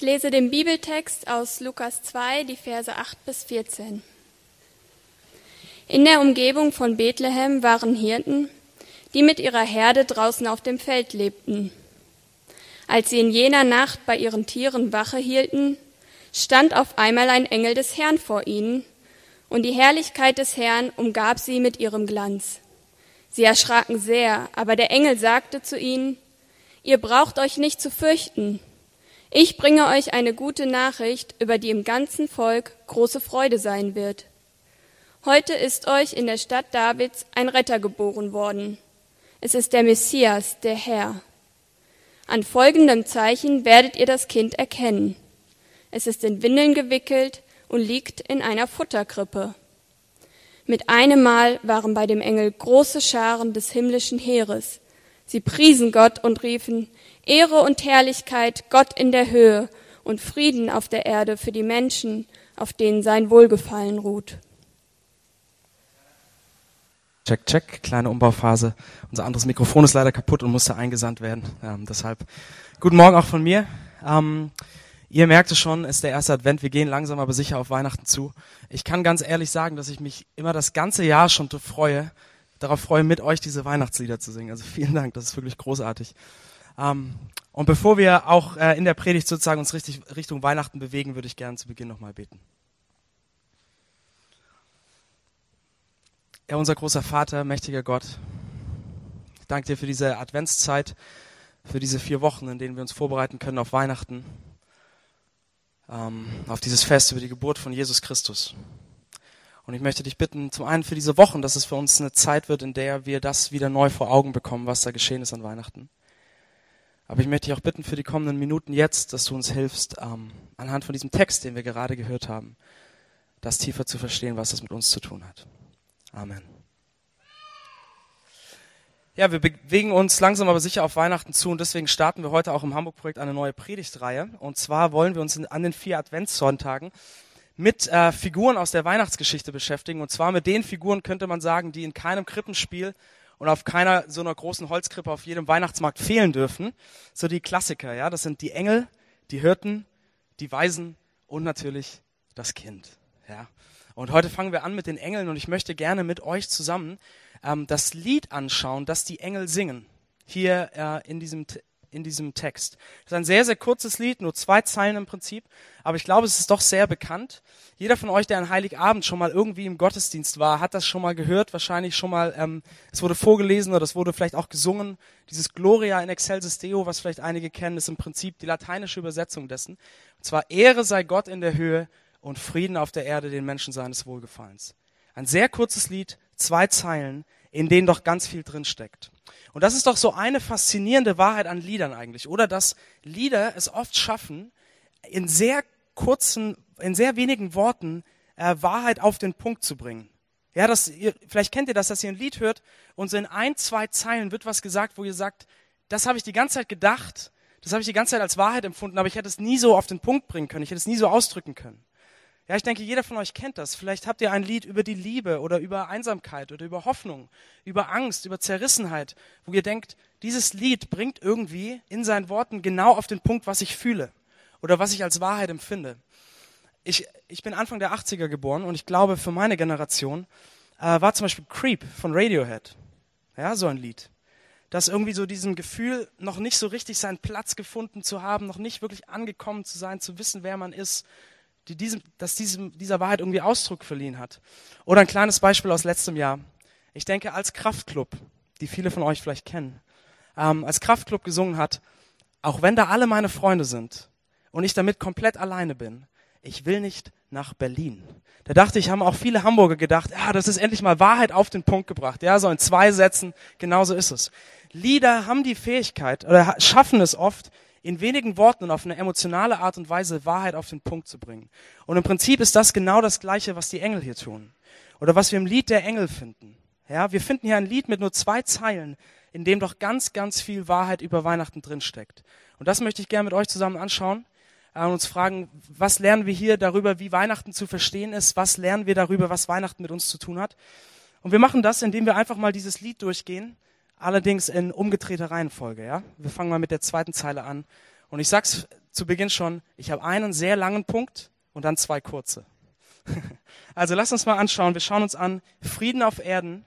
Ich lese den Bibeltext aus Lukas 2, die Verse 8 bis 14. In der Umgebung von Bethlehem waren Hirten, die mit ihrer Herde draußen auf dem Feld lebten. Als sie in jener Nacht bei ihren Tieren Wache hielten, stand auf einmal ein Engel des Herrn vor ihnen, und die Herrlichkeit des Herrn umgab sie mit ihrem Glanz. Sie erschraken sehr, aber der Engel sagte zu ihnen, Ihr braucht euch nicht zu fürchten. Ich bringe euch eine gute Nachricht, über die im ganzen Volk große Freude sein wird. Heute ist euch in der Stadt Davids ein Retter geboren worden. Es ist der Messias, der Herr. An folgendem Zeichen werdet ihr das Kind erkennen. Es ist in Windeln gewickelt und liegt in einer Futterkrippe. Mit einem Mal waren bei dem Engel große Scharen des himmlischen Heeres, Sie priesen Gott und riefen, Ehre und Herrlichkeit Gott in der Höhe und Frieden auf der Erde für die Menschen, auf denen sein Wohlgefallen ruht. Check, check, kleine Umbauphase. Unser anderes Mikrofon ist leider kaputt und musste eingesandt werden. Ähm, deshalb guten Morgen auch von mir. Ähm, ihr merkt es schon, es ist der erste Advent. Wir gehen langsam aber sicher auf Weihnachten zu. Ich kann ganz ehrlich sagen, dass ich mich immer das ganze Jahr schon freue, darauf freue, mit euch diese Weihnachtslieder zu singen. Also vielen Dank, das ist wirklich großartig. Ähm, und bevor wir auch äh, in der Predigt sozusagen uns richtig Richtung Weihnachten bewegen, würde ich gerne zu Beginn nochmal beten. Ja, unser großer Vater, mächtiger Gott, ich danke dir für diese Adventszeit, für diese vier Wochen, in denen wir uns vorbereiten können auf Weihnachten, ähm, auf dieses Fest über die Geburt von Jesus Christus. Und ich möchte dich bitten, zum einen für diese Wochen, dass es für uns eine Zeit wird, in der wir das wieder neu vor Augen bekommen, was da geschehen ist an Weihnachten. Aber ich möchte dich auch bitten für die kommenden Minuten jetzt, dass du uns hilfst, ähm, anhand von diesem Text, den wir gerade gehört haben, das tiefer zu verstehen, was das mit uns zu tun hat. Amen. Ja, wir bewegen uns langsam aber sicher auf Weihnachten zu und deswegen starten wir heute auch im Hamburg-Projekt eine neue Predigtreihe. Und zwar wollen wir uns an den vier Adventssonntagen mit äh, Figuren aus der Weihnachtsgeschichte beschäftigen. Und zwar mit den Figuren, könnte man sagen, die in keinem Krippenspiel und auf keiner so einer großen Holzkrippe auf jedem Weihnachtsmarkt fehlen dürfen. So die Klassiker, ja. Das sind die Engel, die Hirten, die Weisen und natürlich das Kind, ja. Und heute fangen wir an mit den Engeln und ich möchte gerne mit euch zusammen ähm, das Lied anschauen, das die Engel singen. Hier äh, in diesem in diesem Text. Das ist ein sehr, sehr kurzes Lied, nur zwei Zeilen im Prinzip, aber ich glaube, es ist doch sehr bekannt. Jeder von euch, der an Heiligabend schon mal irgendwie im Gottesdienst war, hat das schon mal gehört, wahrscheinlich schon mal, ähm, es wurde vorgelesen oder es wurde vielleicht auch gesungen. Dieses Gloria in Excelsis Deo, was vielleicht einige kennen, ist im Prinzip die lateinische Übersetzung dessen. Und zwar Ehre sei Gott in der Höhe und Frieden auf der Erde den Menschen seines Wohlgefallens. Ein sehr kurzes Lied, zwei Zeilen, in denen doch ganz viel drin steckt. Und das ist doch so eine faszinierende Wahrheit an Liedern eigentlich, oder? Dass Lieder es oft schaffen, in sehr kurzen, in sehr wenigen Worten äh, Wahrheit auf den Punkt zu bringen. Ja, das, ihr, vielleicht kennt ihr das, dass ihr ein Lied hört und so in ein, zwei Zeilen wird was gesagt, wo ihr sagt, das habe ich die ganze Zeit gedacht, das habe ich die ganze Zeit als Wahrheit empfunden, aber ich hätte es nie so auf den Punkt bringen können, ich hätte es nie so ausdrücken können. Ja, ich denke, jeder von euch kennt das. Vielleicht habt ihr ein Lied über die Liebe oder über Einsamkeit oder über Hoffnung, über Angst, über Zerrissenheit, wo ihr denkt, dieses Lied bringt irgendwie in seinen Worten genau auf den Punkt, was ich fühle oder was ich als Wahrheit empfinde. Ich, ich bin Anfang der 80er geboren und ich glaube, für meine Generation äh, war zum Beispiel Creep von Radiohead. Ja, so ein Lied. Das irgendwie so diesem Gefühl, noch nicht so richtig seinen Platz gefunden zu haben, noch nicht wirklich angekommen zu sein, zu wissen, wer man ist, die diesem, dass diesem, dieser Wahrheit irgendwie Ausdruck verliehen hat. Oder ein kleines Beispiel aus letztem Jahr. Ich denke, als Kraftclub, die viele von euch vielleicht kennen, ähm, als Kraftclub gesungen hat, auch wenn da alle meine Freunde sind und ich damit komplett alleine bin, ich will nicht nach Berlin. Da dachte ich, haben auch viele Hamburger gedacht, ja, das ist endlich mal Wahrheit auf den Punkt gebracht. Ja, so in zwei Sätzen, genauso ist es. Lieder haben die Fähigkeit oder schaffen es oft, in wenigen Worten und auf eine emotionale Art und Weise Wahrheit auf den Punkt zu bringen. Und im Prinzip ist das genau das Gleiche, was die Engel hier tun. Oder was wir im Lied der Engel finden. Ja, wir finden hier ein Lied mit nur zwei Zeilen, in dem doch ganz, ganz viel Wahrheit über Weihnachten drinsteckt. Und das möchte ich gerne mit euch zusammen anschauen äh, und uns fragen, was lernen wir hier darüber, wie Weihnachten zu verstehen ist? Was lernen wir darüber, was Weihnachten mit uns zu tun hat? Und wir machen das, indem wir einfach mal dieses Lied durchgehen allerdings in umgedrehter Reihenfolge. Ja? Wir fangen mal mit der zweiten Zeile an. Und ich sag's zu Beginn schon, ich habe einen sehr langen Punkt und dann zwei kurze. Also lass uns mal anschauen. Wir schauen uns an Frieden auf Erden,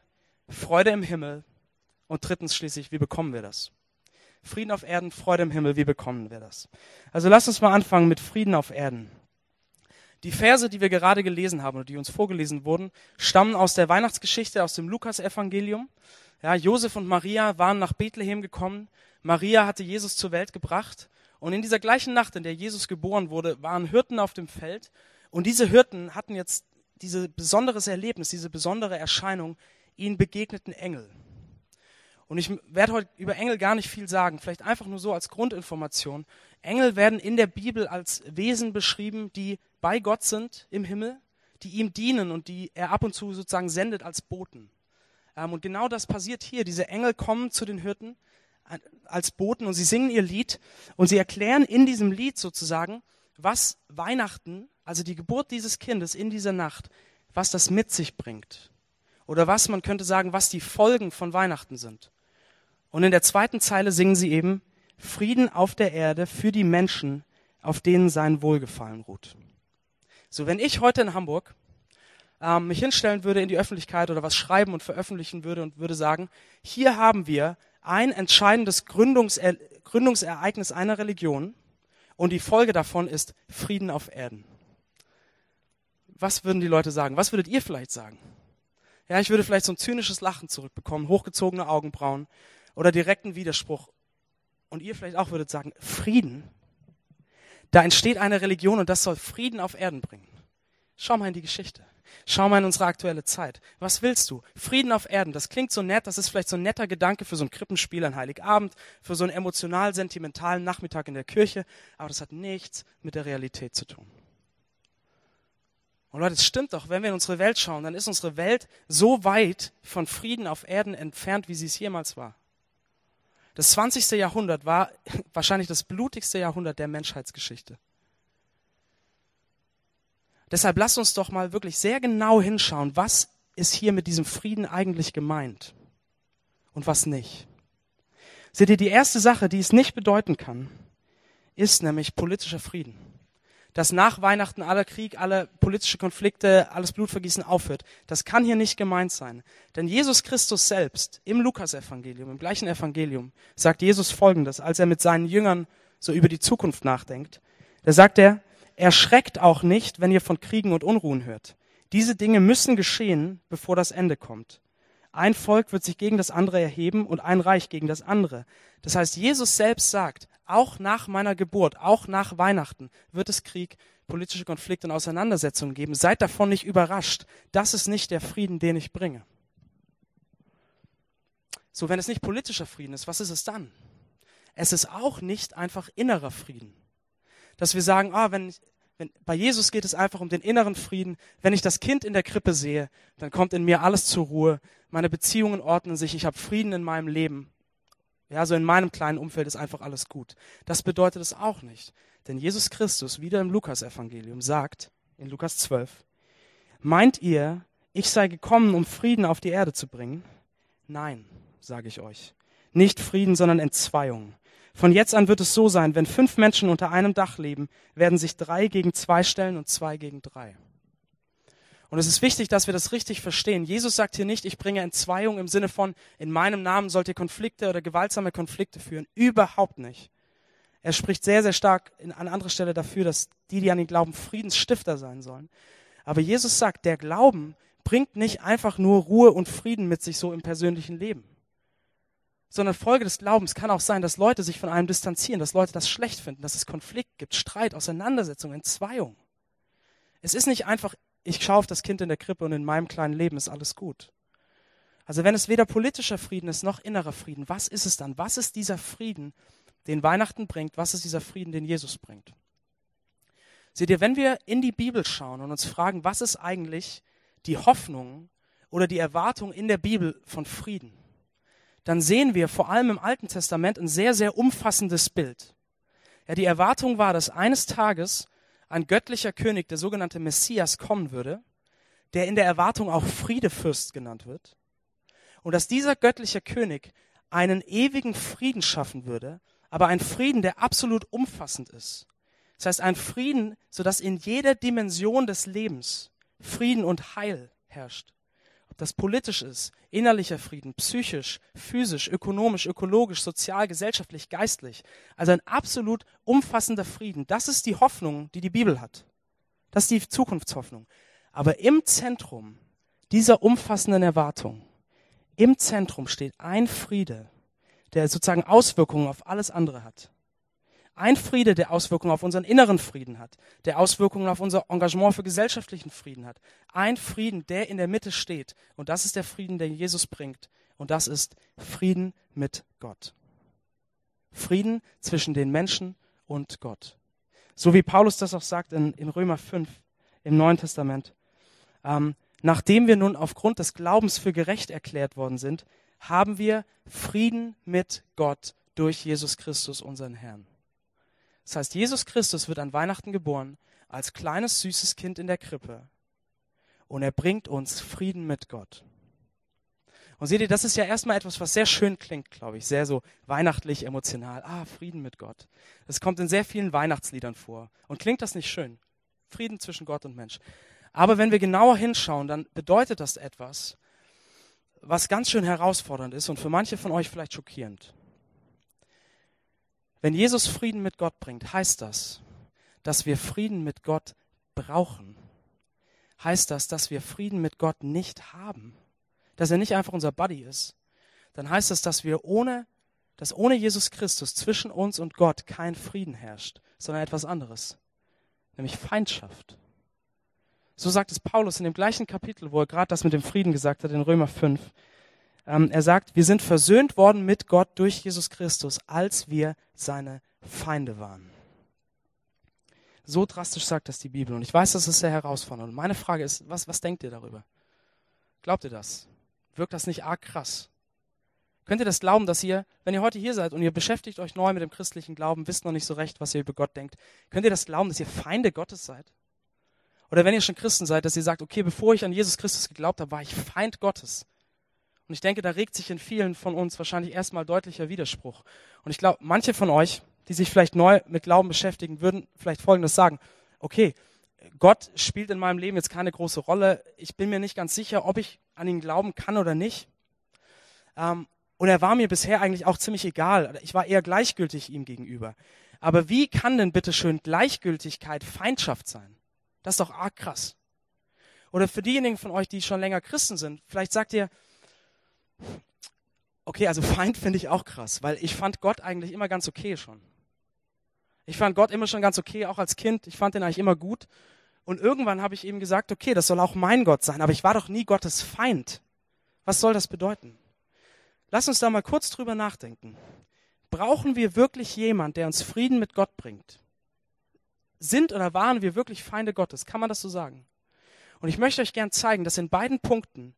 Freude im Himmel und drittens schließlich, wie bekommen wir das? Frieden auf Erden, Freude im Himmel, wie bekommen wir das? Also lass uns mal anfangen mit Frieden auf Erden. Die Verse, die wir gerade gelesen haben oder die uns vorgelesen wurden, stammen aus der Weihnachtsgeschichte, aus dem Lukas-Evangelium. Ja, Josef und Maria waren nach Bethlehem gekommen. Maria hatte Jesus zur Welt gebracht. Und in dieser gleichen Nacht, in der Jesus geboren wurde, waren Hirten auf dem Feld und diese Hirten hatten jetzt dieses besonderes Erlebnis, diese besondere Erscheinung, ihnen begegneten Engel. Und ich werde heute über Engel gar nicht viel sagen, vielleicht einfach nur so als Grundinformation. Engel werden in der Bibel als Wesen beschrieben, die bei Gott sind im Himmel, die ihm dienen und die er ab und zu sozusagen sendet als Boten. Ähm, und genau das passiert hier. Diese Engel kommen zu den Hirten als Boten und sie singen ihr Lied und sie erklären in diesem Lied sozusagen, was Weihnachten also die Geburt dieses Kindes in dieser Nacht, was das mit sich bringt. Oder was, man könnte sagen, was die Folgen von Weihnachten sind. Und in der zweiten Zeile singen sie eben Frieden auf der Erde für die Menschen, auf denen sein Wohlgefallen ruht. So, wenn ich heute in Hamburg ähm, mich hinstellen würde in die Öffentlichkeit oder was schreiben und veröffentlichen würde und würde sagen, hier haben wir ein entscheidendes Gründungser Gründungsereignis einer Religion und die Folge davon ist Frieden auf Erden was würden die Leute sagen? Was würdet ihr vielleicht sagen? Ja, ich würde vielleicht so ein zynisches Lachen zurückbekommen, hochgezogene Augenbrauen oder direkten Widerspruch. Und ihr vielleicht auch würdet sagen, Frieden. Da entsteht eine Religion und das soll Frieden auf Erden bringen. Schau mal in die Geschichte. Schau mal in unsere aktuelle Zeit. Was willst du? Frieden auf Erden. Das klingt so nett. Das ist vielleicht so ein netter Gedanke für so ein Krippenspiel an Heiligabend, für so einen emotional-sentimentalen Nachmittag in der Kirche. Aber das hat nichts mit der Realität zu tun. Und Leute, es stimmt doch, wenn wir in unsere Welt schauen, dann ist unsere Welt so weit von Frieden auf Erden entfernt, wie sie es jemals war. Das 20. Jahrhundert war wahrscheinlich das blutigste Jahrhundert der Menschheitsgeschichte. Deshalb lasst uns doch mal wirklich sehr genau hinschauen, was ist hier mit diesem Frieden eigentlich gemeint und was nicht. Seht ihr, die erste Sache, die es nicht bedeuten kann, ist nämlich politischer Frieden dass nach Weihnachten aller Krieg, alle politische Konflikte, alles Blutvergießen aufhört. Das kann hier nicht gemeint sein. Denn Jesus Christus selbst im Lukasevangelium, im gleichen Evangelium, sagt Jesus Folgendes, als er mit seinen Jüngern so über die Zukunft nachdenkt. Da sagt er, erschreckt auch nicht, wenn ihr von Kriegen und Unruhen hört. Diese Dinge müssen geschehen, bevor das Ende kommt. Ein Volk wird sich gegen das andere erheben und ein Reich gegen das andere. Das heißt, Jesus selbst sagt, auch nach meiner Geburt, auch nach Weihnachten wird es Krieg, politische Konflikte und Auseinandersetzungen geben. Seid davon nicht überrascht. Das ist nicht der Frieden, den ich bringe. So, wenn es nicht politischer Frieden ist, was ist es dann? Es ist auch nicht einfach innerer Frieden. Dass wir sagen, ah, wenn, wenn, bei Jesus geht es einfach um den inneren Frieden. Wenn ich das Kind in der Krippe sehe, dann kommt in mir alles zur Ruhe. Meine Beziehungen ordnen sich. Ich habe Frieden in meinem Leben. Ja, so in meinem kleinen Umfeld ist einfach alles gut. Das bedeutet es auch nicht. Denn Jesus Christus, wieder im Lukas-Evangelium, sagt in Lukas 12, meint ihr, ich sei gekommen, um Frieden auf die Erde zu bringen? Nein, sage ich euch. Nicht Frieden, sondern Entzweiung. Von jetzt an wird es so sein, wenn fünf Menschen unter einem Dach leben, werden sich drei gegen zwei stellen und zwei gegen drei. Und es ist wichtig, dass wir das richtig verstehen. Jesus sagt hier nicht, ich bringe Entzweiung im Sinne von, in meinem Namen sollt ihr Konflikte oder gewaltsame Konflikte führen. Überhaupt nicht. Er spricht sehr, sehr stark an anderer Stelle dafür, dass die, die an ihn glauben, Friedensstifter sein sollen. Aber Jesus sagt, der Glauben bringt nicht einfach nur Ruhe und Frieden mit sich so im persönlichen Leben. Sondern Folge des Glaubens kann auch sein, dass Leute sich von einem distanzieren, dass Leute das schlecht finden, dass es Konflikt gibt, Streit, Auseinandersetzung, Entzweiung. Es ist nicht einfach ich schaue auf das Kind in der Krippe und in meinem kleinen Leben ist alles gut. Also wenn es weder politischer Frieden ist noch innerer Frieden, was ist es dann? Was ist dieser Frieden, den Weihnachten bringt? Was ist dieser Frieden, den Jesus bringt? Seht ihr, wenn wir in die Bibel schauen und uns fragen, was ist eigentlich die Hoffnung oder die Erwartung in der Bibel von Frieden, dann sehen wir vor allem im Alten Testament ein sehr, sehr umfassendes Bild. Ja, die Erwartung war, dass eines Tages ein göttlicher König, der sogenannte Messias, kommen würde, der in der Erwartung auch Friedefürst genannt wird, und dass dieser göttliche König einen ewigen Frieden schaffen würde, aber einen Frieden, der absolut umfassend ist, Das heißt, ein Frieden, sodass in jeder Dimension des Lebens Frieden und Heil herrscht. Das politisch ist, innerlicher Frieden, psychisch, physisch, ökonomisch, ökologisch, sozial, gesellschaftlich, geistlich. Also ein absolut umfassender Frieden. Das ist die Hoffnung, die die Bibel hat. Das ist die Zukunftshoffnung. Aber im Zentrum dieser umfassenden Erwartung, im Zentrum steht ein Friede, der sozusagen Auswirkungen auf alles andere hat. Ein Friede, der Auswirkungen auf unseren inneren Frieden hat, der Auswirkungen auf unser Engagement für gesellschaftlichen Frieden hat. Ein Frieden, der in der Mitte steht. Und das ist der Frieden, den Jesus bringt. Und das ist Frieden mit Gott. Frieden zwischen den Menschen und Gott. So wie Paulus das auch sagt in, in Römer 5 im Neuen Testament. Ähm, nachdem wir nun aufgrund des Glaubens für gerecht erklärt worden sind, haben wir Frieden mit Gott durch Jesus Christus, unseren Herrn. Das heißt, Jesus Christus wird an Weihnachten geboren als kleines süßes Kind in der Krippe und er bringt uns Frieden mit Gott. Und seht ihr, das ist ja erstmal etwas, was sehr schön klingt, glaube ich, sehr so weihnachtlich, emotional. Ah, Frieden mit Gott. Das kommt in sehr vielen Weihnachtsliedern vor. Und klingt das nicht schön? Frieden zwischen Gott und Mensch. Aber wenn wir genauer hinschauen, dann bedeutet das etwas, was ganz schön herausfordernd ist und für manche von euch vielleicht schockierend. Wenn Jesus Frieden mit Gott bringt, heißt das, dass wir Frieden mit Gott brauchen. Heißt das, dass wir Frieden mit Gott nicht haben. Dass er nicht einfach unser Buddy ist. Dann heißt das, dass wir ohne, dass ohne Jesus Christus zwischen uns und Gott kein Frieden herrscht, sondern etwas anderes. Nämlich Feindschaft. So sagt es Paulus in dem gleichen Kapitel, wo er gerade das mit dem Frieden gesagt hat, in Römer 5. Ähm, er sagt, wir sind versöhnt worden mit Gott durch Jesus Christus, als wir seine Feinde waren. So drastisch sagt das die Bibel. Und ich weiß, das ist sehr herausfordernd. Und meine Frage ist, was, was denkt ihr darüber? Glaubt ihr das? Wirkt das nicht arg krass? Könnt ihr das glauben, dass ihr, wenn ihr heute hier seid und ihr beschäftigt euch neu mit dem christlichen Glauben, wisst noch nicht so recht, was ihr über Gott denkt, könnt ihr das glauben, dass ihr Feinde Gottes seid? Oder wenn ihr schon Christen seid, dass ihr sagt, okay, bevor ich an Jesus Christus geglaubt habe, war ich Feind Gottes. Und ich denke, da regt sich in vielen von uns wahrscheinlich erstmal deutlicher Widerspruch. Und ich glaube, manche von euch, die sich vielleicht neu mit Glauben beschäftigen, würden vielleicht Folgendes sagen. Okay, Gott spielt in meinem Leben jetzt keine große Rolle. Ich bin mir nicht ganz sicher, ob ich an ihn glauben kann oder nicht. Ähm, und er war mir bisher eigentlich auch ziemlich egal. Ich war eher gleichgültig ihm gegenüber. Aber wie kann denn bitte schön Gleichgültigkeit Feindschaft sein? Das ist doch arg krass. Oder für diejenigen von euch, die schon länger Christen sind, vielleicht sagt ihr, Okay, also Feind finde ich auch krass, weil ich fand Gott eigentlich immer ganz okay schon. Ich fand Gott immer schon ganz okay, auch als Kind. Ich fand ihn eigentlich immer gut. Und irgendwann habe ich eben gesagt, okay, das soll auch mein Gott sein, aber ich war doch nie Gottes Feind. Was soll das bedeuten? Lass uns da mal kurz drüber nachdenken. Brauchen wir wirklich jemand, der uns Frieden mit Gott bringt? Sind oder waren wir wirklich Feinde Gottes? Kann man das so sagen? Und ich möchte euch gern zeigen, dass in beiden Punkten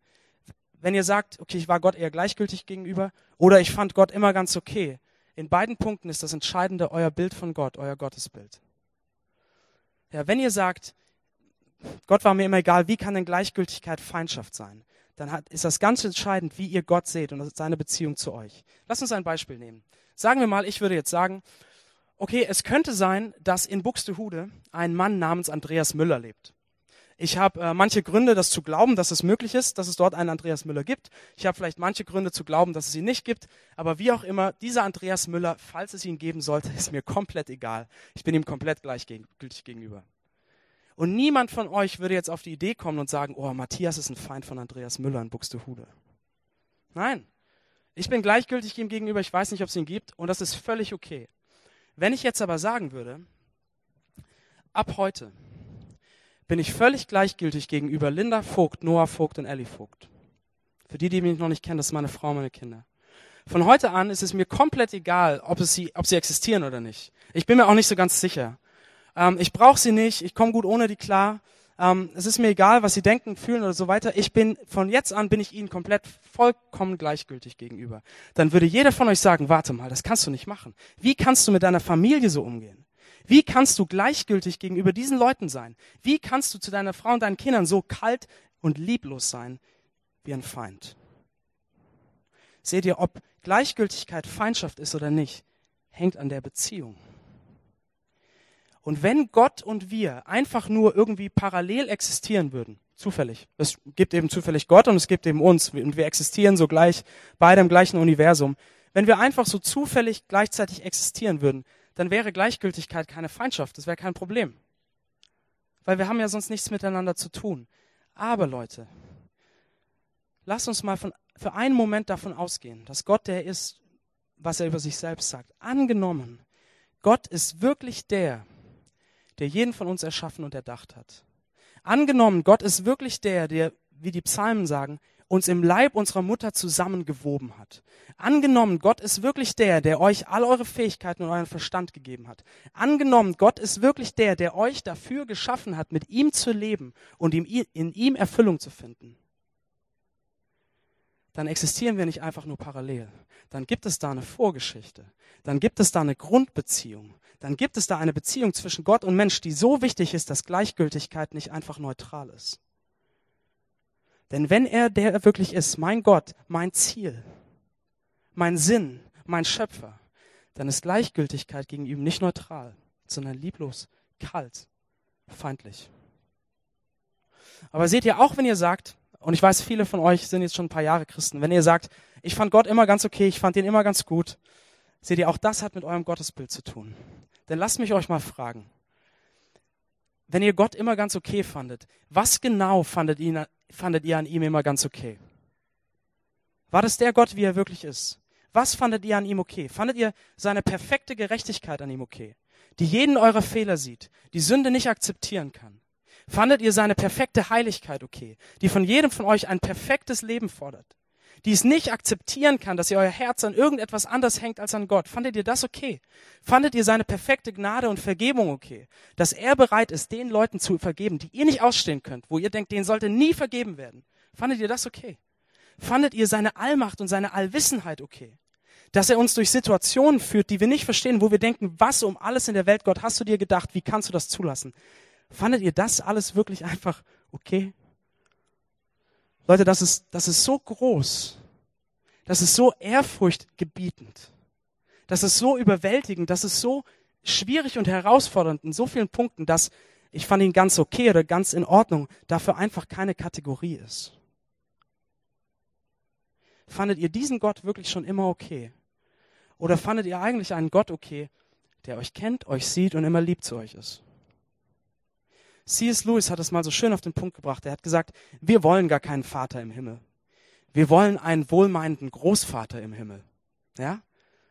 wenn ihr sagt, okay, ich war Gott eher gleichgültig gegenüber oder ich fand Gott immer ganz okay. In beiden Punkten ist das Entscheidende euer Bild von Gott, euer Gottesbild. Ja, wenn ihr sagt, Gott war mir immer egal, wie kann denn Gleichgültigkeit Feindschaft sein? Dann hat, ist das ganz entscheidend, wie ihr Gott seht und seine Beziehung zu euch. Lass uns ein Beispiel nehmen. Sagen wir mal, ich würde jetzt sagen, okay, es könnte sein, dass in Buxtehude ein Mann namens Andreas Müller lebt. Ich habe äh, manche Gründe, das zu glauben, dass es möglich ist, dass es dort einen Andreas Müller gibt. Ich habe vielleicht manche Gründe zu glauben, dass es ihn nicht gibt. Aber wie auch immer, dieser Andreas Müller, falls es ihn geben sollte, ist mir komplett egal. Ich bin ihm komplett gleichgültig gegenüber. Und niemand von euch würde jetzt auf die Idee kommen und sagen, oh, Matthias ist ein Feind von Andreas Müller in Buxtehude. Nein, ich bin gleichgültig ihm gegenüber, ich weiß nicht, ob es ihn gibt und das ist völlig okay. Wenn ich jetzt aber sagen würde, ab heute bin ich völlig gleichgültig gegenüber Linda Vogt, Noah Vogt und Ellie Vogt. Für die, die mich noch nicht kennen, das ist meine Frau, meine Kinder. Von heute an ist es mir komplett egal, ob, es sie, ob sie existieren oder nicht. Ich bin mir auch nicht so ganz sicher. Ähm, ich brauche sie nicht, ich komme gut ohne die klar. Ähm, es ist mir egal, was sie denken, fühlen oder so weiter. Ich bin, von jetzt an bin ich ihnen komplett vollkommen gleichgültig gegenüber. Dann würde jeder von euch sagen, warte mal, das kannst du nicht machen. Wie kannst du mit deiner Familie so umgehen? Wie kannst du gleichgültig gegenüber diesen Leuten sein? Wie kannst du zu deiner Frau und deinen Kindern so kalt und lieblos sein wie ein Feind? Seht ihr, ob Gleichgültigkeit Feindschaft ist oder nicht, hängt an der Beziehung. Und wenn Gott und wir einfach nur irgendwie parallel existieren würden, zufällig, es gibt eben zufällig Gott und es gibt eben uns und wir existieren so gleich beide im gleichen Universum. Wenn wir einfach so zufällig gleichzeitig existieren würden, dann wäre Gleichgültigkeit keine Feindschaft, das wäre kein Problem. Weil wir haben ja sonst nichts miteinander zu tun. Aber Leute, lass uns mal von, für einen Moment davon ausgehen, dass Gott der ist, was er über sich selbst sagt. Angenommen, Gott ist wirklich der, der jeden von uns erschaffen und erdacht hat. Angenommen, Gott ist wirklich der, der, wie die Psalmen sagen, uns im Leib unserer Mutter zusammengewoben hat. Angenommen, Gott ist wirklich der, der euch all eure Fähigkeiten und euren Verstand gegeben hat. Angenommen, Gott ist wirklich der, der euch dafür geschaffen hat, mit ihm zu leben und in ihm Erfüllung zu finden. Dann existieren wir nicht einfach nur parallel. Dann gibt es da eine Vorgeschichte. Dann gibt es da eine Grundbeziehung dann gibt es da eine Beziehung zwischen Gott und Mensch, die so wichtig ist, dass Gleichgültigkeit nicht einfach neutral ist. Denn wenn er der er wirklich ist, mein Gott, mein Ziel, mein Sinn, mein Schöpfer, dann ist Gleichgültigkeit gegen ihm nicht neutral, sondern lieblos, kalt, feindlich. Aber seht ihr, auch wenn ihr sagt, und ich weiß, viele von euch sind jetzt schon ein paar Jahre Christen, wenn ihr sagt, ich fand Gott immer ganz okay, ich fand ihn immer ganz gut, seht ihr, auch das hat mit eurem Gottesbild zu tun. Denn lasst mich euch mal fragen. Wenn ihr Gott immer ganz okay fandet, was genau fandet, ihn, fandet ihr an ihm immer ganz okay? War das der Gott, wie er wirklich ist? Was fandet ihr an ihm okay? Fandet ihr seine perfekte Gerechtigkeit an ihm okay? Die jeden eurer Fehler sieht, die Sünde nicht akzeptieren kann? Fandet ihr seine perfekte Heiligkeit okay, die von jedem von euch ein perfektes Leben fordert? Die es nicht akzeptieren kann, dass ihr euer Herz an irgendetwas anders hängt als an Gott. Fandet ihr das okay? Fandet ihr seine perfekte Gnade und Vergebung okay? Dass er bereit ist, den Leuten zu vergeben, die ihr nicht ausstehen könnt, wo ihr denkt, denen sollte nie vergeben werden. Fandet ihr das okay? Fandet ihr seine Allmacht und seine Allwissenheit okay? Dass er uns durch Situationen führt, die wir nicht verstehen, wo wir denken, was um alles in der Welt, Gott, hast du dir gedacht? Wie kannst du das zulassen? Fandet ihr das alles wirklich einfach okay? Leute, das ist, das ist so groß. Das ist so ehrfurchtgebietend. Das ist so überwältigend. Das ist so schwierig und herausfordernd in so vielen Punkten, dass ich fand ihn ganz okay oder ganz in Ordnung, dafür einfach keine Kategorie ist. Fandet ihr diesen Gott wirklich schon immer okay? Oder fandet ihr eigentlich einen Gott okay, der euch kennt, euch sieht und immer lieb zu euch ist? C.S. Lewis hat es mal so schön auf den Punkt gebracht. Er hat gesagt, wir wollen gar keinen Vater im Himmel. Wir wollen einen wohlmeinenden Großvater im Himmel. Ja?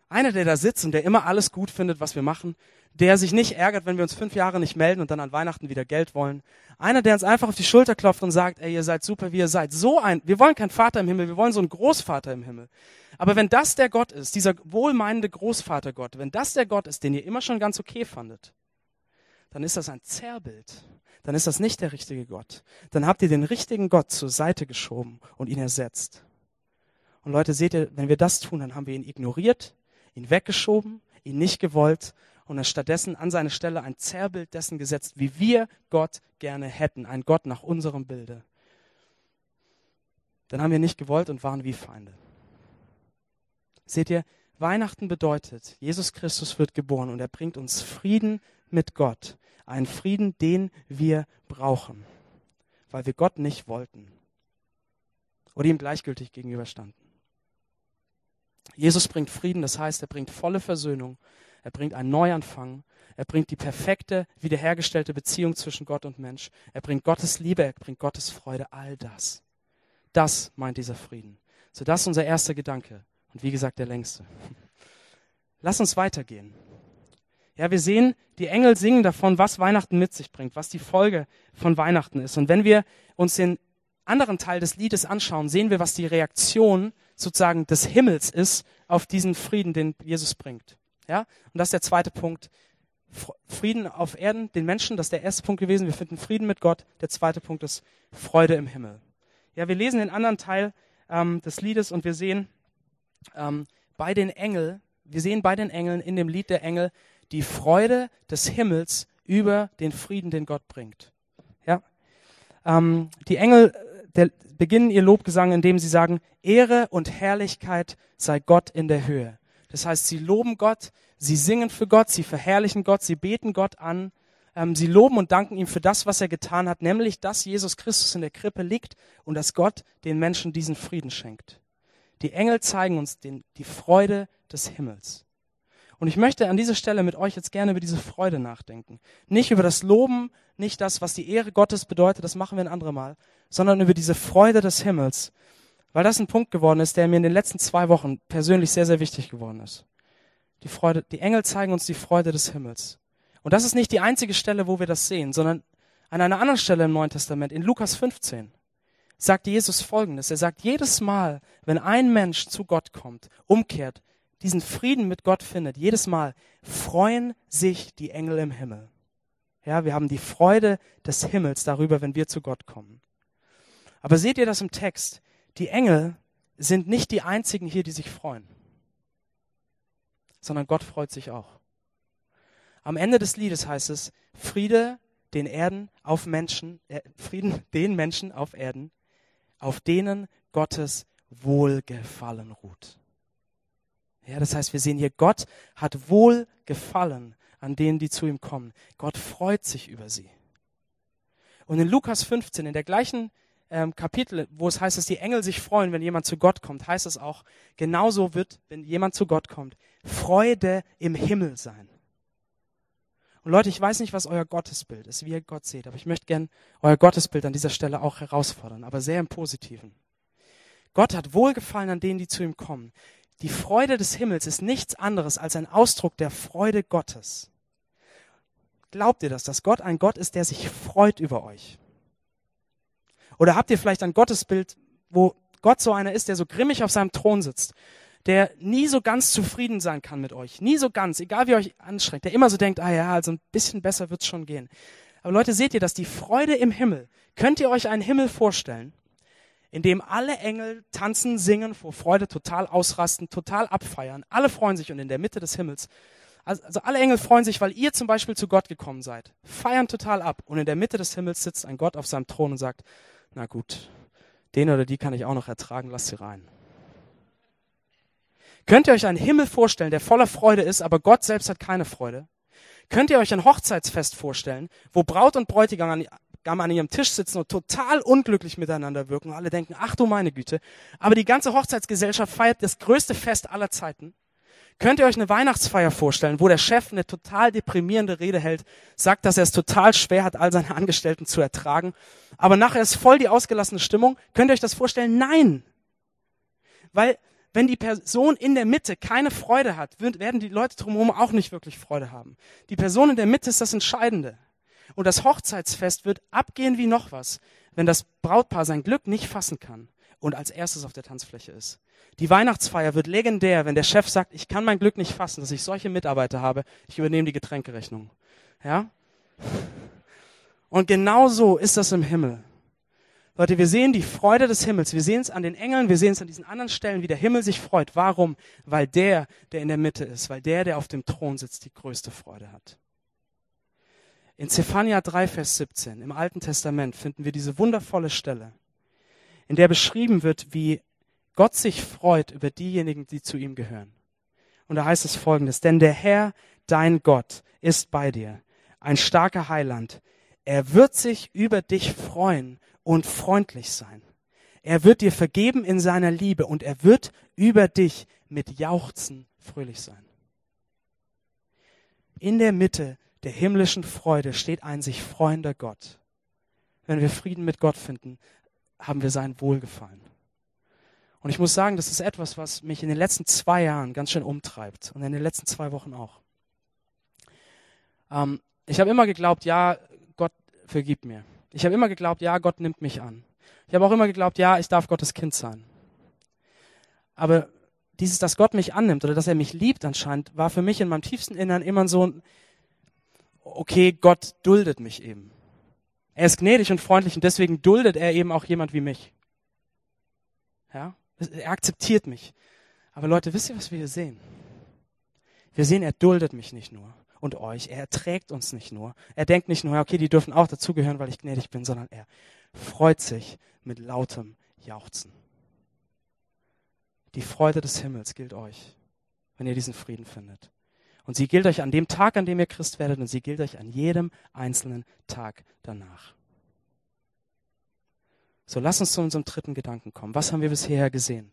Einer, der da sitzt und der immer alles gut findet, was wir machen. Der sich nicht ärgert, wenn wir uns fünf Jahre nicht melden und dann an Weihnachten wieder Geld wollen. Einer, der uns einfach auf die Schulter klopft und sagt, ey, ihr seid super, wie ihr seid. So ein, wir wollen keinen Vater im Himmel, wir wollen so einen Großvater im Himmel. Aber wenn das der Gott ist, dieser wohlmeinende Großvatergott, wenn das der Gott ist, den ihr immer schon ganz okay fandet, dann ist das ein Zerrbild dann ist das nicht der richtige Gott. Dann habt ihr den richtigen Gott zur Seite geschoben und ihn ersetzt. Und Leute, seht ihr, wenn wir das tun, dann haben wir ihn ignoriert, ihn weggeschoben, ihn nicht gewollt und dann stattdessen an seine Stelle ein Zerrbild dessen gesetzt, wie wir Gott gerne hätten, ein Gott nach unserem Bilde. Dann haben wir nicht gewollt und waren wie Feinde. Seht ihr, Weihnachten bedeutet, Jesus Christus wird geboren und er bringt uns Frieden mit Gott. Einen Frieden, den wir brauchen, weil wir Gott nicht wollten oder ihm gleichgültig gegenüberstanden. Jesus bringt Frieden, das heißt, er bringt volle Versöhnung, er bringt einen Neuanfang, er bringt die perfekte, wiederhergestellte Beziehung zwischen Gott und Mensch, er bringt Gottes Liebe, er bringt Gottes Freude, all das. Das meint dieser Frieden. So, das ist unser erster Gedanke und wie gesagt der längste. Lass uns weitergehen. Ja, wir sehen, die Engel singen davon, was Weihnachten mit sich bringt, was die Folge von Weihnachten ist. Und wenn wir uns den anderen Teil des Liedes anschauen, sehen wir, was die Reaktion sozusagen des Himmels ist auf diesen Frieden, den Jesus bringt. Ja? Und das ist der zweite Punkt. Frieden auf Erden, den Menschen, das ist der erste Punkt gewesen. Wir finden Frieden mit Gott. Der zweite Punkt ist Freude im Himmel. Ja, wir lesen den anderen Teil ähm, des Liedes und wir sehen ähm, bei den Engeln, wir sehen bei den Engeln in dem Lied der Engel, die Freude des Himmels über den Frieden, den Gott bringt. Ja? Ähm, die Engel äh, der, beginnen ihr Lobgesang, indem sie sagen, Ehre und Herrlichkeit sei Gott in der Höhe. Das heißt, sie loben Gott, sie singen für Gott, sie verherrlichen Gott, sie beten Gott an Ähm, sie loben und danken ihm für das, was er getan hat, nämlich, dass Jesus Christus in der Krippe liegt und dass Gott den Menschen diesen Frieden schenkt. Die Engel zeigen uns den, die Freude des Himmels. Und ich möchte an dieser Stelle mit euch jetzt gerne über diese Freude nachdenken. Nicht über das Loben, nicht das, was die Ehre Gottes bedeutet, das machen wir ein andermal, sondern über diese Freude des Himmels. Weil das ein Punkt geworden ist, der mir in den letzten zwei Wochen persönlich sehr, sehr wichtig geworden ist. Die Freude, die Engel zeigen uns die Freude des Himmels. Und das ist nicht die einzige Stelle, wo wir das sehen, sondern an einer anderen Stelle im Neuen Testament, in Lukas 15, sagt Jesus Folgendes. Er sagt, jedes Mal, wenn ein Mensch zu Gott kommt, umkehrt, diesen Frieden mit Gott findet, jedes Mal freuen sich die Engel im Himmel. Ja, wir haben die Freude des Himmels darüber, wenn wir zu Gott kommen. Aber seht ihr das im Text? Die Engel sind nicht die einzigen hier, die sich freuen, sondern Gott freut sich auch. Am Ende des Liedes heißt es, Friede den Erden auf Menschen, äh, Frieden den Menschen auf Erden, auf denen Gottes Wohlgefallen ruht. Ja, das heißt, wir sehen hier, Gott hat Wohlgefallen an denen, die zu ihm kommen. Gott freut sich über sie. Und in Lukas 15, in der gleichen ähm, Kapitel, wo es heißt, dass die Engel sich freuen, wenn jemand zu Gott kommt, heißt es auch, genauso wird, wenn jemand zu Gott kommt, Freude im Himmel sein. Und Leute, ich weiß nicht, was euer Gottesbild ist, wie ihr Gott seht, aber ich möchte gern euer Gottesbild an dieser Stelle auch herausfordern, aber sehr im Positiven. Gott hat Wohlgefallen an denen, die zu ihm kommen. Die Freude des Himmels ist nichts anderes als ein Ausdruck der Freude Gottes. Glaubt ihr das, dass Gott ein Gott ist, der sich freut über euch? Oder habt ihr vielleicht ein Gottesbild, wo Gott so einer ist, der so grimmig auf seinem Thron sitzt, der nie so ganz zufrieden sein kann mit euch, nie so ganz, egal wie euch anstrengt, der immer so denkt, ah ja, also ein bisschen besser wird's schon gehen. Aber Leute, seht ihr das, die Freude im Himmel, könnt ihr euch einen Himmel vorstellen, in dem alle Engel tanzen, singen, vor Freude total ausrasten, total abfeiern. Alle freuen sich und in der Mitte des Himmels. Also, also alle Engel freuen sich, weil ihr zum Beispiel zu Gott gekommen seid. Feiern total ab. Und in der Mitte des Himmels sitzt ein Gott auf seinem Thron und sagt, na gut, den oder die kann ich auch noch ertragen, lasst sie rein. Könnt ihr euch einen Himmel vorstellen, der voller Freude ist, aber Gott selbst hat keine Freude? Könnt ihr euch ein Hochzeitsfest vorstellen, wo Braut und Bräutigam an, an ihrem Tisch sitzen und total unglücklich miteinander wirken. Alle denken, ach du meine Güte. Aber die ganze Hochzeitsgesellschaft feiert das größte Fest aller Zeiten. Könnt ihr euch eine Weihnachtsfeier vorstellen, wo der Chef eine total deprimierende Rede hält, sagt, dass er es total schwer hat, all seine Angestellten zu ertragen, aber nachher ist voll die ausgelassene Stimmung? Könnt ihr euch das vorstellen? Nein. Weil wenn die Person in der Mitte keine Freude hat, werden die Leute drumherum auch nicht wirklich Freude haben. Die Person in der Mitte ist das Entscheidende. Und das Hochzeitsfest wird abgehen wie noch was, wenn das Brautpaar sein Glück nicht fassen kann und als erstes auf der Tanzfläche ist. Die Weihnachtsfeier wird legendär, wenn der Chef sagt, ich kann mein Glück nicht fassen, dass ich solche Mitarbeiter habe, ich übernehme die Getränkerechnung. Ja? Und genau so ist das im Himmel. Leute, wir sehen die Freude des Himmels. Wir sehen es an den Engeln, wir sehen es an diesen anderen Stellen, wie der Himmel sich freut. Warum? Weil der, der in der Mitte ist, weil der, der auf dem Thron sitzt, die größte Freude hat. In Zephania 3, Vers 17 im Alten Testament finden wir diese wundervolle Stelle, in der beschrieben wird, wie Gott sich freut über diejenigen, die zu ihm gehören. Und da heißt es folgendes, denn der Herr, dein Gott, ist bei dir, ein starker Heiland. Er wird sich über dich freuen und freundlich sein. Er wird dir vergeben in seiner Liebe und er wird über dich mit Jauchzen fröhlich sein. In der Mitte der himmlischen Freude steht ein sich freuender Gott. Wenn wir Frieden mit Gott finden, haben wir sein Wohlgefallen. Und ich muss sagen, das ist etwas, was mich in den letzten zwei Jahren ganz schön umtreibt und in den letzten zwei Wochen auch. Ähm, ich habe immer geglaubt, ja, Gott vergibt mir. Ich habe immer geglaubt, ja, Gott nimmt mich an. Ich habe auch immer geglaubt, ja, ich darf Gottes Kind sein. Aber dieses, dass Gott mich annimmt oder dass er mich liebt anscheinend, war für mich in meinem tiefsten Innern immer so ein, okay, Gott duldet mich eben. Er ist gnädig und freundlich und deswegen duldet er eben auch jemand wie mich. Ja? Er akzeptiert mich. Aber Leute, wisst ihr, was wir hier sehen? Wir sehen, er duldet mich nicht nur und euch. Er erträgt uns nicht nur. Er denkt nicht nur, okay, die dürfen auch dazugehören, weil ich gnädig bin, sondern er freut sich mit lautem Jauchzen. Die Freude des Himmels gilt euch, wenn ihr diesen Frieden findet. Und sie gilt euch an dem Tag, an dem ihr Christ werdet, und sie gilt euch an jedem einzelnen Tag danach. So, lass uns zu unserem dritten Gedanken kommen. Was haben wir bisher gesehen?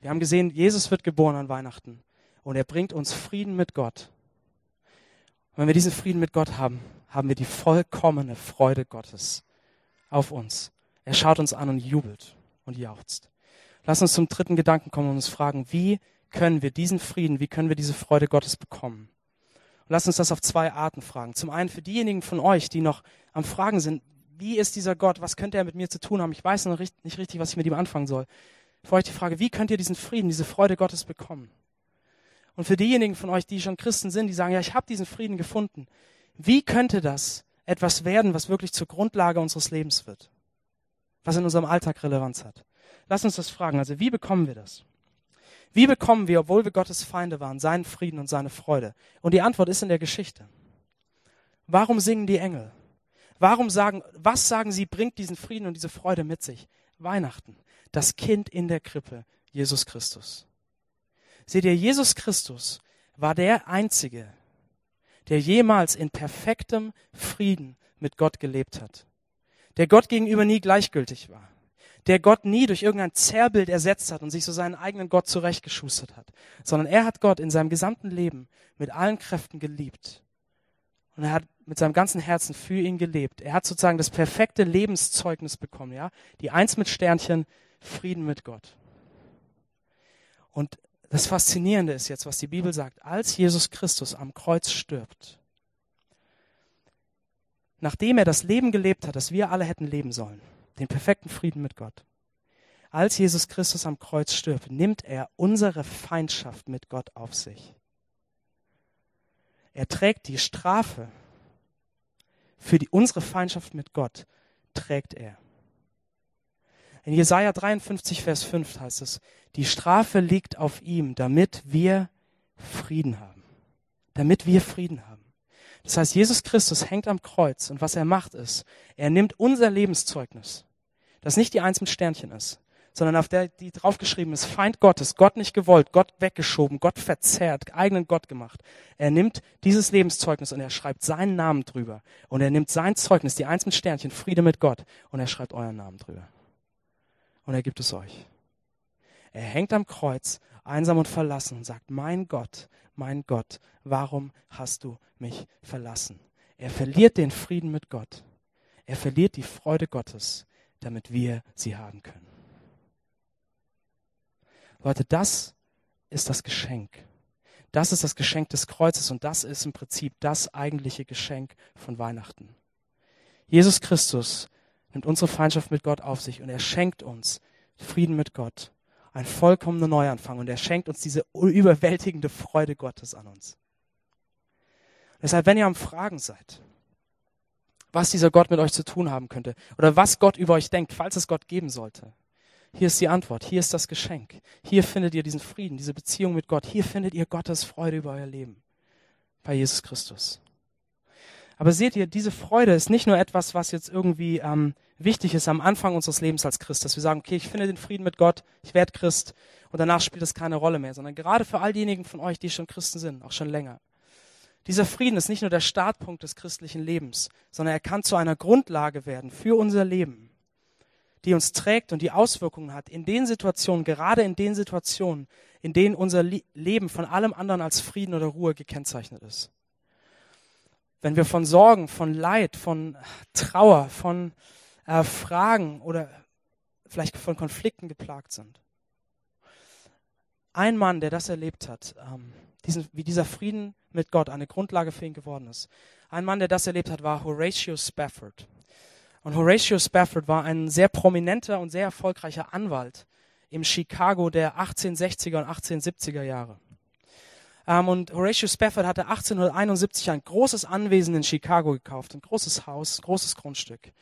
Wir haben gesehen, Jesus wird geboren an Weihnachten und er bringt uns Frieden mit Gott. Und wenn wir diesen Frieden mit Gott haben, haben wir die vollkommene Freude Gottes auf uns. Er schaut uns an und jubelt und jauchzt. Lass uns zum dritten Gedanken kommen und uns fragen, wie können wir diesen Frieden, wie können wir diese Freude Gottes bekommen? Und lass uns das auf zwei Arten fragen. Zum einen für diejenigen von euch, die noch am Fragen sind, wie ist dieser Gott? Was könnte er mit mir zu tun haben? Ich weiß noch nicht richtig, was ich mit ihm anfangen soll. Für euch die Frage, wie könnt ihr diesen Frieden, diese Freude Gottes bekommen? Und für diejenigen von euch, die schon Christen sind, die sagen, ja, ich habe diesen Frieden gefunden. Wie könnte das etwas werden, was wirklich zur Grundlage unseres Lebens wird? Was in unserem Alltag Relevanz hat? Lass uns das fragen. Also, wie bekommen wir das? Wie bekommen wir, obwohl wir Gottes Feinde waren, seinen Frieden und seine Freude? Und die Antwort ist in der Geschichte. Warum singen die Engel? Warum sagen, was sagen sie, bringt diesen Frieden und diese Freude mit sich? Weihnachten. Das Kind in der Krippe, Jesus Christus. Seht ihr, Jesus Christus war der Einzige, der jemals in perfektem Frieden mit Gott gelebt hat. Der Gott gegenüber nie gleichgültig war. Der Gott nie durch irgendein Zerrbild ersetzt hat und sich so seinen eigenen Gott zurechtgeschustert hat. Sondern er hat Gott in seinem gesamten Leben mit allen Kräften geliebt. Und er hat mit seinem ganzen Herzen für ihn gelebt. Er hat sozusagen das perfekte Lebenszeugnis bekommen, ja? Die Eins mit Sternchen, Frieden mit Gott. Und das Faszinierende ist jetzt, was die Bibel sagt. Als Jesus Christus am Kreuz stirbt, nachdem er das Leben gelebt hat, das wir alle hätten leben sollen, den perfekten Frieden mit Gott, als Jesus Christus am Kreuz stirbt, nimmt er unsere Feindschaft mit Gott auf sich. Er trägt die Strafe für die, unsere Feindschaft mit Gott, trägt er. In Jesaja 53, Vers 5 heißt es, die Strafe liegt auf ihm, damit wir Frieden haben. Damit wir Frieden haben. Das heißt, Jesus Christus hängt am Kreuz und was er macht ist, er nimmt unser Lebenszeugnis, das nicht die Eins mit Sternchen ist, sondern auf der, die draufgeschrieben ist, Feind Gottes, Gott nicht gewollt, Gott weggeschoben, Gott verzerrt, eigenen Gott gemacht. Er nimmt dieses Lebenszeugnis und er schreibt seinen Namen drüber. Und er nimmt sein Zeugnis, die Eins mit Sternchen, Friede mit Gott, und er schreibt euren Namen drüber und er gibt es euch. Er hängt am Kreuz, einsam und verlassen und sagt, mein Gott, mein Gott, warum hast du mich verlassen? Er verliert den Frieden mit Gott. Er verliert die Freude Gottes, damit wir sie haben können. Leute, das ist das Geschenk. Das ist das Geschenk des Kreuzes und das ist im Prinzip das eigentliche Geschenk von Weihnachten. Jesus Christus nimmt unsere Feindschaft mit Gott auf sich und er schenkt uns Frieden mit Gott, ein vollkommener Neuanfang und er schenkt uns diese überwältigende Freude Gottes an uns. Deshalb, wenn ihr am Fragen seid, was dieser Gott mit euch zu tun haben könnte oder was Gott über euch denkt, falls es Gott geben sollte, hier ist die Antwort, hier ist das Geschenk. Hier findet ihr diesen Frieden, diese Beziehung mit Gott. Hier findet ihr Gottes Freude über euer Leben bei Jesus Christus. Aber seht ihr, diese Freude ist nicht nur etwas, was jetzt irgendwie ähm, wichtig ist am Anfang unseres Lebens als Christ, dass wir sagen, okay, ich finde den Frieden mit Gott, ich werde Christ und danach spielt es keine Rolle mehr, sondern gerade für all diejenigen von euch, die schon Christen sind, auch schon länger. Dieser Frieden ist nicht nur der Startpunkt des christlichen Lebens, sondern er kann zu einer Grundlage werden für unser Leben, die uns trägt und die Auswirkungen hat in den Situationen, gerade in den Situationen, in denen unser Leben von allem anderen als Frieden oder Ruhe gekennzeichnet ist wenn wir von Sorgen, von Leid, von Trauer, von äh, Fragen oder vielleicht von Konflikten geplagt sind. Ein Mann, der das erlebt hat, ähm, diesen, wie dieser Frieden mit Gott eine Grundlage für ihn geworden ist. Ein Mann, der das erlebt hat, war Horatio Spafford. Und Horatio Spafford war ein sehr prominenter und sehr erfolgreicher Anwalt im Chicago der 1860er und 1870er Jahre. Ähm, und Horatio Spafford hatte 1871 ein großes Anwesen in Chicago gekauft, ein großes Haus, großes Grundstück.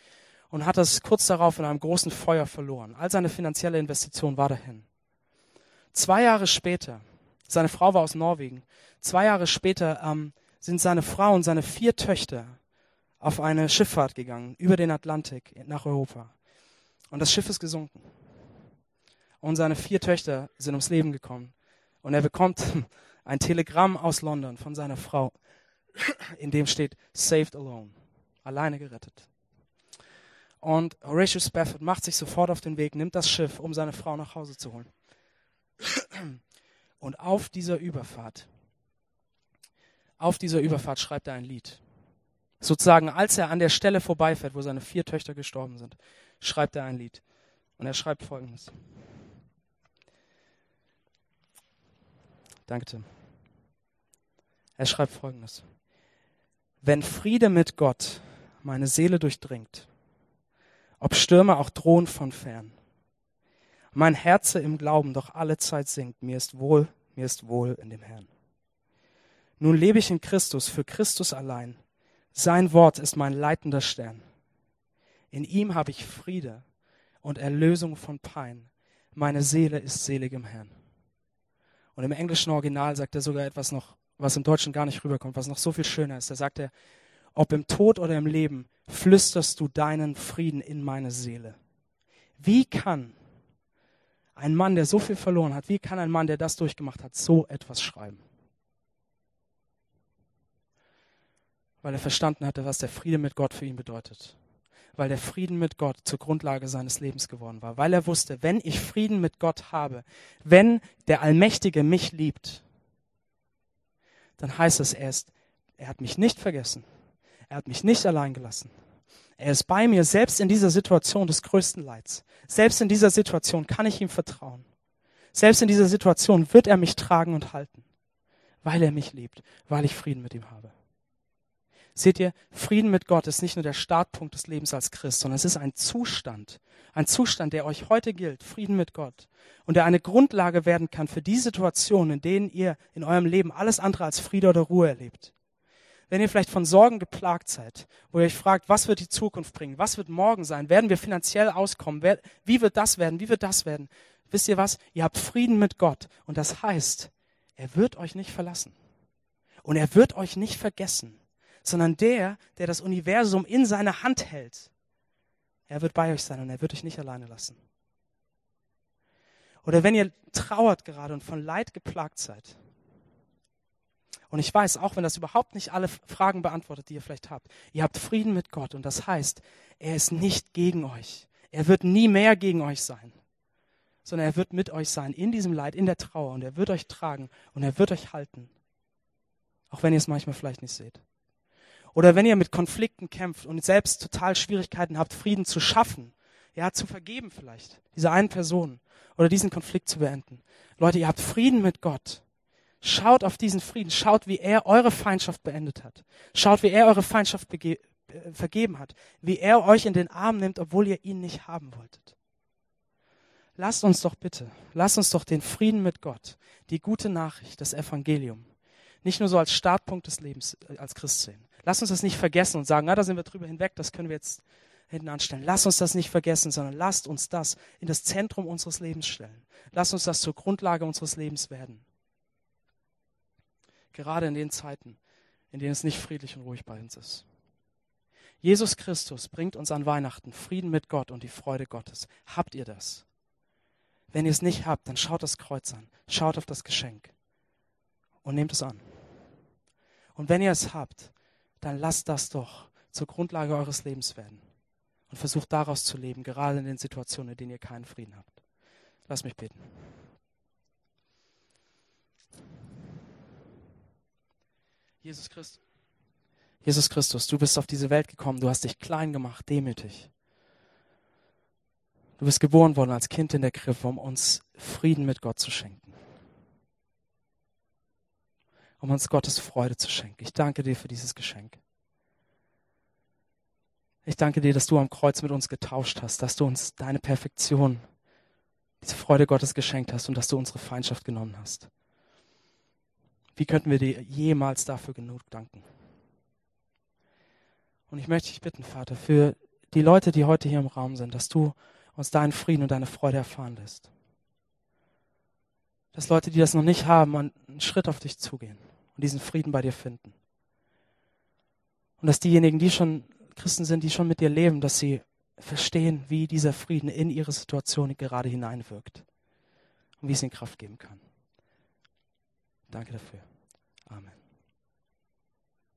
Und hat das kurz darauf in einem großen Feuer verloren. All seine finanzielle Investition war dahin. Zwei Jahre später, seine Frau war aus Norwegen, zwei Jahre später ähm, sind seine Frau und seine vier Töchter auf eine Schifffahrt gegangen, über den Atlantik nach Europa. Und das Schiff ist gesunken. Und seine vier Töchter sind ums Leben gekommen. Und er bekommt ein Telegramm aus London von seiner Frau, in dem steht Saved Alone, alleine gerettet. Und Horatio Spafford macht sich sofort auf den Weg, nimmt das Schiff, um seine Frau nach Hause zu holen. Und auf dieser Überfahrt, auf dieser Überfahrt schreibt er ein Lied. Sozusagen, als er an der Stelle vorbeifährt, wo seine vier Töchter gestorben sind, schreibt er ein Lied. Und er schreibt folgendes. Danke, Tim. Er schreibt folgendes. Wenn Friede mit Gott meine Seele durchdringt, ob Stürme auch drohen von fern, mein Herze im Glauben doch alle Zeit singt, mir ist wohl, mir ist wohl in dem Herrn. Nun lebe ich in Christus, für Christus allein. Sein Wort ist mein leitender Stern. In ihm habe ich Friede und Erlösung von Pein. Meine Seele ist selig im Herrn. Und im englischen Original sagt er sogar etwas noch, was im Deutschen gar nicht rüberkommt, was noch so viel schöner ist. Da sagt er, ob im Tod oder im Leben, flüsterst du deinen Frieden in meine Seele. Wie kann ein Mann, der so viel verloren hat, wie kann ein Mann, der das durchgemacht hat, so etwas schreiben? Weil er verstanden hatte, was der Friede mit Gott für ihn bedeutet. Weil der Frieden mit Gott zur Grundlage seines Lebens geworden war. Weil er wusste, wenn ich Frieden mit Gott habe, wenn der Allmächtige mich liebt, dann heißt es erst, er hat mich nicht vergessen. Er hat mich nicht allein gelassen. Er ist bei mir, selbst in dieser Situation des größten Leids. Selbst in dieser Situation kann ich ihm vertrauen. Selbst in dieser Situation wird er mich tragen und halten, weil er mich liebt, weil ich Frieden mit ihm habe. Seht ihr, Frieden mit Gott ist nicht nur der Startpunkt des Lebens als Christ, sondern es ist ein Zustand, ein Zustand, der euch heute gilt, Frieden mit Gott, und der eine Grundlage werden kann für die Situationen, in denen ihr in eurem Leben alles andere als Friede oder Ruhe erlebt wenn ihr vielleicht von Sorgen geplagt seid, wo ihr euch fragt, was wird die Zukunft bringen, was wird morgen sein, werden wir finanziell auskommen, wie wird das werden, wie wird das werden, wisst ihr was, ihr habt Frieden mit Gott. Und das heißt, er wird euch nicht verlassen. Und er wird euch nicht vergessen, sondern der, der das Universum in seiner Hand hält, er wird bei euch sein und er wird euch nicht alleine lassen. Oder wenn ihr trauert gerade und von Leid geplagt seid, und ich weiß, auch wenn das überhaupt nicht alle Fragen beantwortet, die ihr vielleicht habt, ihr habt Frieden mit Gott und das heißt, er ist nicht gegen euch. Er wird nie mehr gegen euch sein, sondern er wird mit euch sein in diesem Leid, in der Trauer und er wird euch tragen und er wird euch halten. Auch wenn ihr es manchmal vielleicht nicht seht. Oder wenn ihr mit Konflikten kämpft und selbst total Schwierigkeiten habt, Frieden zu schaffen, ja, zu vergeben vielleicht, dieser einen Person oder diesen Konflikt zu beenden. Leute, ihr habt Frieden mit Gott. Schaut auf diesen Frieden. Schaut, wie er eure Feindschaft beendet hat. Schaut, wie er eure Feindschaft äh, vergeben hat. Wie er euch in den Arm nimmt, obwohl ihr ihn nicht haben wolltet. Lasst uns doch bitte, lasst uns doch den Frieden mit Gott, die gute Nachricht, das Evangelium, nicht nur so als Startpunkt des Lebens äh, als Christ sehen. Lasst uns das nicht vergessen und sagen, na, da sind wir drüber hinweg, das können wir jetzt hinten anstellen. Lasst uns das nicht vergessen, sondern lasst uns das in das Zentrum unseres Lebens stellen. Lasst uns das zur Grundlage unseres Lebens werden. Gerade in den Zeiten, in denen es nicht friedlich und ruhig bei uns ist. Jesus Christus bringt uns an Weihnachten Frieden mit Gott und die Freude Gottes. Habt ihr das? Wenn ihr es nicht habt, dann schaut das Kreuz an, schaut auf das Geschenk und nehmt es an. Und wenn ihr es habt, dann lasst das doch zur Grundlage eures Lebens werden und versucht daraus zu leben, gerade in den Situationen, in denen ihr keinen Frieden habt. Lass mich beten. Jesus Christus. Jesus Christus, du bist auf diese Welt gekommen, du hast dich klein gemacht, demütig. Du bist geboren worden als Kind in der Krippe, um uns Frieden mit Gott zu schenken. Um uns Gottes Freude zu schenken. Ich danke dir für dieses Geschenk. Ich danke dir, dass du am Kreuz mit uns getauscht hast, dass du uns deine Perfektion, diese Freude Gottes geschenkt hast und dass du unsere Feindschaft genommen hast. Wie könnten wir dir jemals dafür genug danken? Und ich möchte dich bitten, Vater, für die Leute, die heute hier im Raum sind, dass du uns deinen Frieden und deine Freude erfahren lässt. Dass Leute, die das noch nicht haben, einen Schritt auf dich zugehen und diesen Frieden bei dir finden. Und dass diejenigen, die schon Christen sind, die schon mit dir leben, dass sie verstehen, wie dieser Frieden in ihre Situation gerade hineinwirkt und wie es ihnen Kraft geben kann. Danke dafür. Amen.